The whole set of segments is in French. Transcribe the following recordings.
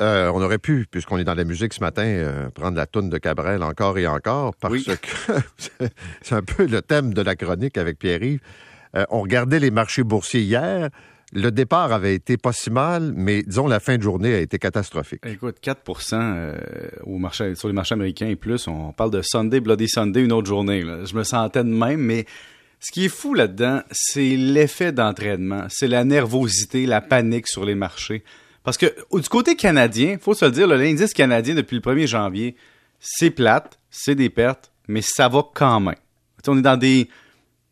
euh, on aurait pu, puisqu'on est dans la musique ce matin, euh, prendre la toune de Cabrel encore et encore, parce que c'est un peu le thème de la chronique avec Pierre-Yves. Euh, on regardait les marchés boursiers hier. Le départ avait été pas si mal, mais disons la fin de journée a été catastrophique. Écoute, 4 au marché, sur les marchés américains et plus, on parle de Sunday, Bloody Sunday, une autre journée. Je me sentais de même, mais ce qui est fou là-dedans, c'est l'effet d'entraînement, c'est la nervosité, la panique sur les marchés. Parce que du côté canadien, faut se le dire, l'indice canadien depuis le 1er janvier, c'est plate, c'est des pertes, mais ça va quand même. on est dans des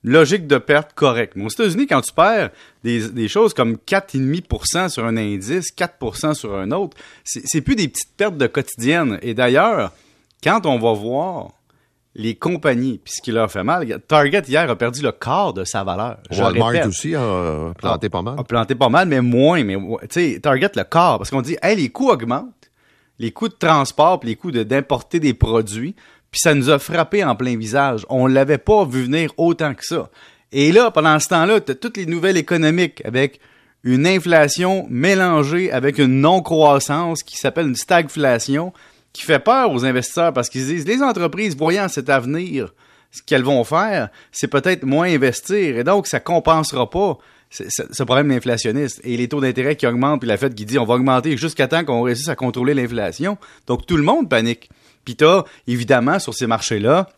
logiques de pertes correctes. Mais aux États-Unis, quand tu perds des, choses comme 4,5% sur un indice, 4% sur un autre, c'est plus des petites pertes de quotidienne. Et d'ailleurs, quand on va voir les compagnies, puis ce qui leur fait mal. Target, hier, a perdu le quart de sa valeur. Walmart aussi a planté pas mal. A planté pas mal, mais moins. Mais, tu sais, Target, le quart. Parce qu'on dit, hey, les coûts augmentent. Les coûts de transport, puis les coûts d'importer des produits. Puis ça nous a frappé en plein visage. On l'avait pas vu venir autant que ça. Et là, pendant ce temps-là, tu as toutes les nouvelles économiques avec une inflation mélangée avec une non-croissance qui s'appelle une stagflation qui fait peur aux investisseurs parce qu'ils disent les entreprises voyant cet avenir, ce qu'elles vont faire, c'est peut-être moins investir et donc ça compensera pas ce problème inflationniste et les taux d'intérêt qui augmentent puis la Fed qui dit on va augmenter jusqu'à temps qu'on réussisse à contrôler l'inflation. Donc tout le monde panique. Puis t'as évidemment sur ces marchés-là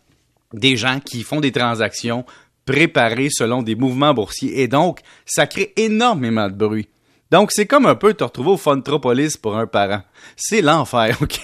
des gens qui font des transactions préparées selon des mouvements boursiers et donc ça crée énormément de bruit. Donc, c'est comme un peu te retrouver au Funtropolis pour un parent. C'est l'enfer, OK?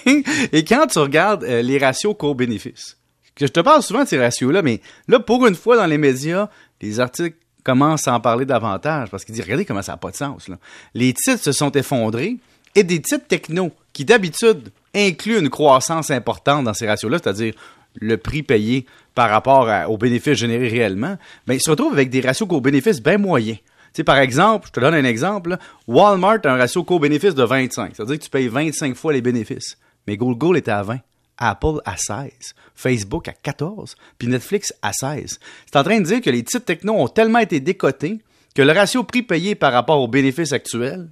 Et quand tu regardes euh, les ratios court-bénéfice, je te parle souvent de ces ratios-là, mais là, pour une fois, dans les médias, les articles commencent à en parler davantage parce qu'ils disent, regardez comment ça n'a pas de sens. Là. Les titres se sont effondrés et des titres techno qui, d'habitude, incluent une croissance importante dans ces ratios-là, c'est-à-dire le prix payé par rapport aux bénéfices générés réellement, ben, ils se retrouvent avec des ratios court-bénéfice bien moyens par exemple, je te donne un exemple, Walmart a un ratio co-bénéfice de 25. C'est-à-dire que tu payes 25 fois les bénéfices. Mais Google était à 20. Apple à 16, Facebook à 14, puis Netflix à 16. C'est en train de dire que les titres techno ont tellement été décotés que le ratio prix payé par rapport aux bénéfices actuels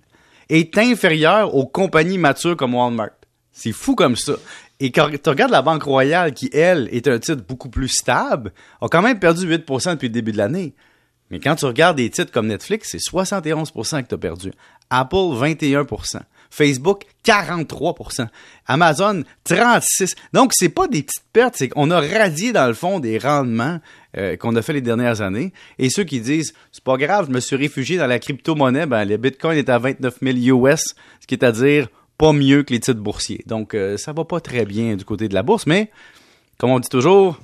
est inférieur aux compagnies matures comme Walmart. C'est fou comme ça. Et quand tu regardes la Banque Royale, qui, elle, est un titre beaucoup plus stable, a quand même perdu 8% depuis le début de l'année. Mais quand tu regardes des titres comme Netflix, c'est 71% que tu as perdu. Apple, 21% Facebook, 43% Amazon, 36% Donc, c'est pas des petites pertes, c'est qu'on a radié, dans le fond, des rendements euh, qu'on a fait les dernières années. Et ceux qui disent, c'est pas grave, je me suis réfugié dans la crypto-monnaie, ben, le Bitcoin est à 29 000 US, ce qui est à dire pas mieux que les titres boursiers. Donc, euh, ça va pas très bien du côté de la bourse, mais, comme on dit toujours,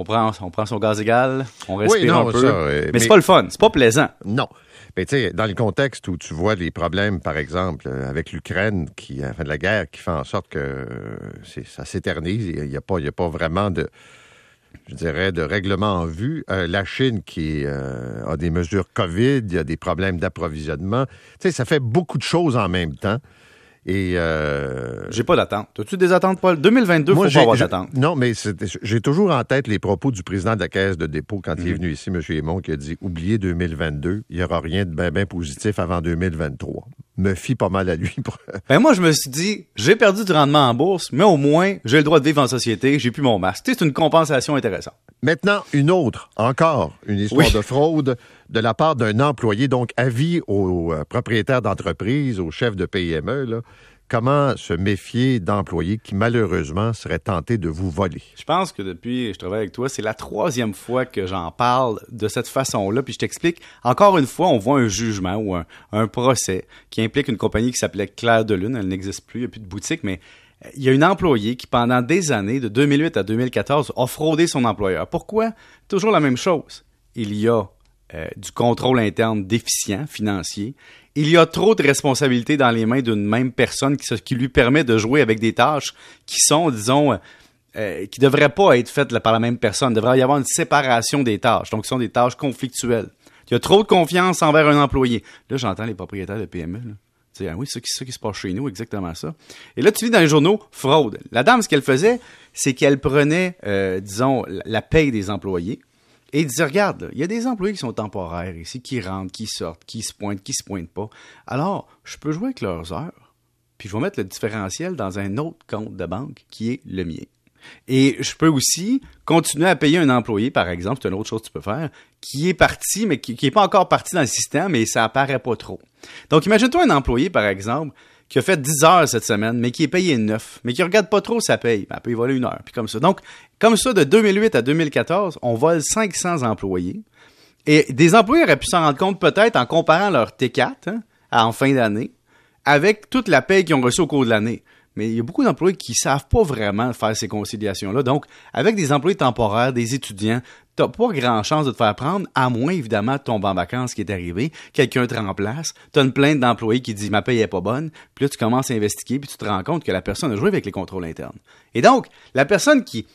on prend, on prend son gaz égal, on respire un peu. mais, c'est pas le fun, c'est pas plaisant. Non. Mais tu sais, dans le contexte où tu vois les problèmes, par exemple, euh, avec l'Ukraine, qui, enfin, de la guerre, qui fait en sorte que ça s'éternise, il n'y a, pas, a pas vraiment de, je dirais, de règlement en vue. Euh, la Chine qui euh, a des mesures COVID, il y a des problèmes d'approvisionnement. Tu sais, ça fait beaucoup de choses en même temps. Et euh, j'ai pas d'attente. As-tu des attentes, Paul? 2022, moi, faut pas avoir d'attente. Non, mais j'ai toujours en tête les propos du président de la Caisse de dépôt quand il est mhm. venu ici, M. Aymon, qui a dit oubliez 2022, il n'y aura rien de bien positif avant 2023. Me fie pas mal à lui. ben moi, je me suis dit, j'ai perdu du rendement en bourse, mais au moins, j'ai le droit de vivre en société, j'ai plus mon masque. C'est une compensation intéressante. Maintenant, une autre, encore une histoire de fraude de la part d'un employé, donc avis aux euh, propriétaires d'entreprise, aux chefs de PME, là, comment se méfier d'employés qui malheureusement seraient tentés de vous voler? Je pense que depuis je travaille avec toi, c'est la troisième fois que j'en parle de cette façon-là. Puis je t'explique, encore une fois, on voit un jugement ou un, procès qui implique une compagnie qui s'appelait Claire de Lune. Elle n'existe plus, il n'y a plus de boutique, mais il y a une employée qui, pendant des années, de 2008 à 2014, a fraudé son employeur. Pourquoi? Toujours la même chose. Il y a euh, du contrôle interne déficient financier. Il y a trop de responsabilités dans les mains d'une même personne qui, qui, lui permet de jouer avec des tâches qui sont, disons, euh, euh, qui ne devraient pas être faites par la même personne. Il devrait y avoir une séparation des tâches. Donc, ce sont des tâches conflictuelles. Il y a trop de confiance envers un employé. Là, j'entends les propriétaires de PME. Là. ah oui, c'est ça qui se passe chez nous, exactement ça. Et là, tu lis dans les journaux, fraude. La dame, ce qu'elle faisait, c'est qu'elle prenait, disons, la paye des employés, et il dit, regarde, il y a des employés qui sont temporaires ici, qui rentrent, qui sortent, qui se pointent, qui se pointent pas. Alors, je peux jouer avec leurs heures. puis je vais mettre le différentiel dans un autre compte de banque qui est le mien. Et je peux aussi continuer à payer un employé, par exemple, c'est une autre chose que tu peux faire, qui est parti, mais qui n'est pas encore parti dans le système, et ça apparaît pas trop. Donc, imagine-toi un employé, par exemple, qui a fait 10 heures cette semaine, mais qui est payé 9, mais qui regarde pas trop sa paye. Ben, peut y voler une heure, puis comme ça. Donc, comme ça, de 2008 à 2014, on vole 500 employés. Et des employés auraient pu s'en rendre compte peut-être en comparant leur T4 hein, en fin d'année avec toute la paye qu'ils ont reçue au cours de l'année mais il y a beaucoup d'employés qui savent pas vraiment faire ces conciliations-là. Donc, avec des employés temporaires, des étudiants, t'as pas grand chance de te faire prendre, à moins évidemment de tomber en vacances qui est arrivé, quelqu'un te remplace, t'as une plainte d'employés qui dit ma paye est pas bonne, puis là tu commences à investiguer, puis tu te rends compte que la personne a joué avec les contrôles internes. Et donc, la personne qui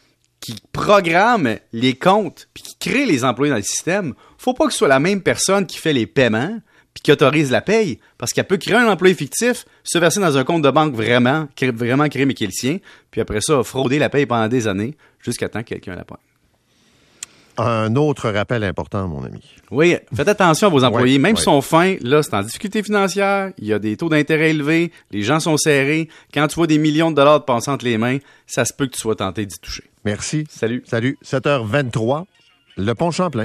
qui programme les comptes puis qui crée les employés dans le système, faut pas que ce soit la même personne qui fait les paiements, puis qui autorise la paye, parce qu'elle peut créer un employé fictif, se verser dans un compte de banque vraiment, vraiment créé mais qui est le sien, puis après ça, frauder la paye pendant des années, jusqu'à temps que quelqu'un la pogne. Un autre rappel important, mon ami. Oui, faites attention à vos employés. Même s'ils sont fins, là, c'est en difficulté financière, il y a des taux d'intérêt élevés, les gens sont serrés. Quand tu vois des millions de dollars passer entre les mains, ça se peut que tu sois tenté d'y toucher. Merci. Salut. Salut. 7h23, le pont Champlain.